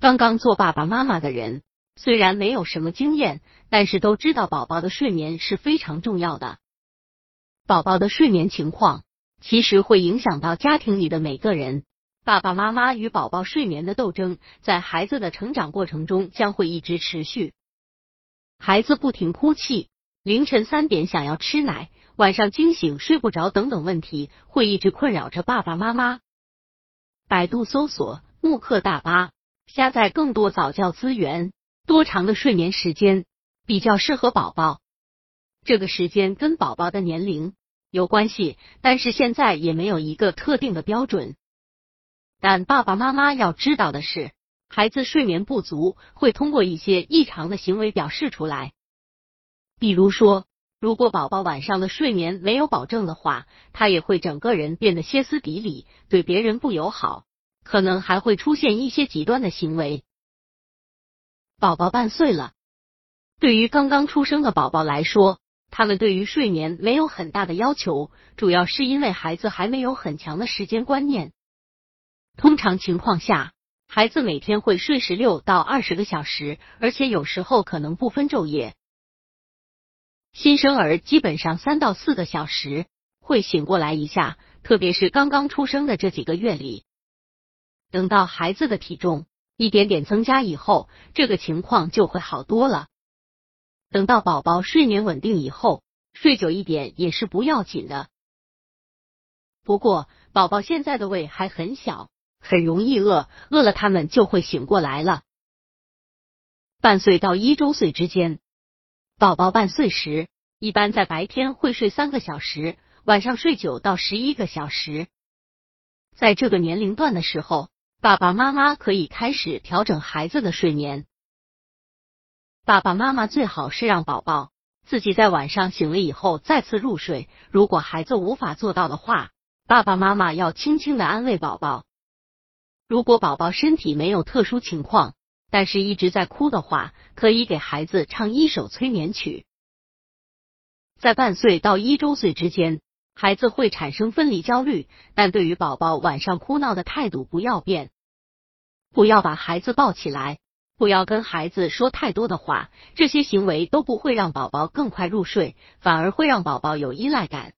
刚刚做爸爸妈妈的人，虽然没有什么经验，但是都知道宝宝的睡眠是非常重要的。宝宝的睡眠情况其实会影响到家庭里的每个人。爸爸妈妈与宝宝睡眠的斗争，在孩子的成长过程中将会一直持续。孩子不停哭泣，凌晨三点想要吃奶，晚上惊醒睡不着等等问题，会一直困扰着爸爸妈妈。百度搜索慕课大巴。下载更多早教资源。多长的睡眠时间比较适合宝宝？这个时间跟宝宝的年龄有关系，但是现在也没有一个特定的标准。但爸爸妈妈要知道的是，孩子睡眠不足会通过一些异常的行为表示出来。比如说，如果宝宝晚上的睡眠没有保证的话，他也会整个人变得歇斯底里，对别人不友好。可能还会出现一些极端的行为。宝宝半岁了，对于刚刚出生的宝宝来说，他们对于睡眠没有很大的要求，主要是因为孩子还没有很强的时间观念。通常情况下，孩子每天会睡十六到二十个小时，而且有时候可能不分昼夜。新生儿基本上三到四个小时会醒过来一下，特别是刚刚出生的这几个月里。等到孩子的体重一点点增加以后，这个情况就会好多了。等到宝宝睡眠稳定以后，睡久一点也是不要紧的。不过，宝宝现在的胃还很小，很容易饿，饿了他们就会醒过来了。半岁到一周岁之间，宝宝半岁时，一般在白天会睡三个小时，晚上睡九到十一个小时。在这个年龄段的时候。爸爸妈妈可以开始调整孩子的睡眠。爸爸妈妈最好是让宝宝自己在晚上醒了以后再次入睡。如果孩子无法做到的话，爸爸妈妈要轻轻的安慰宝宝。如果宝宝身体没有特殊情况，但是一直在哭的话，可以给孩子唱一首催眠曲。在半岁到一周岁之间。孩子会产生分离焦虑，但对于宝宝晚上哭闹的态度不要变，不要把孩子抱起来，不要跟孩子说太多的话，这些行为都不会让宝宝更快入睡，反而会让宝宝有依赖感。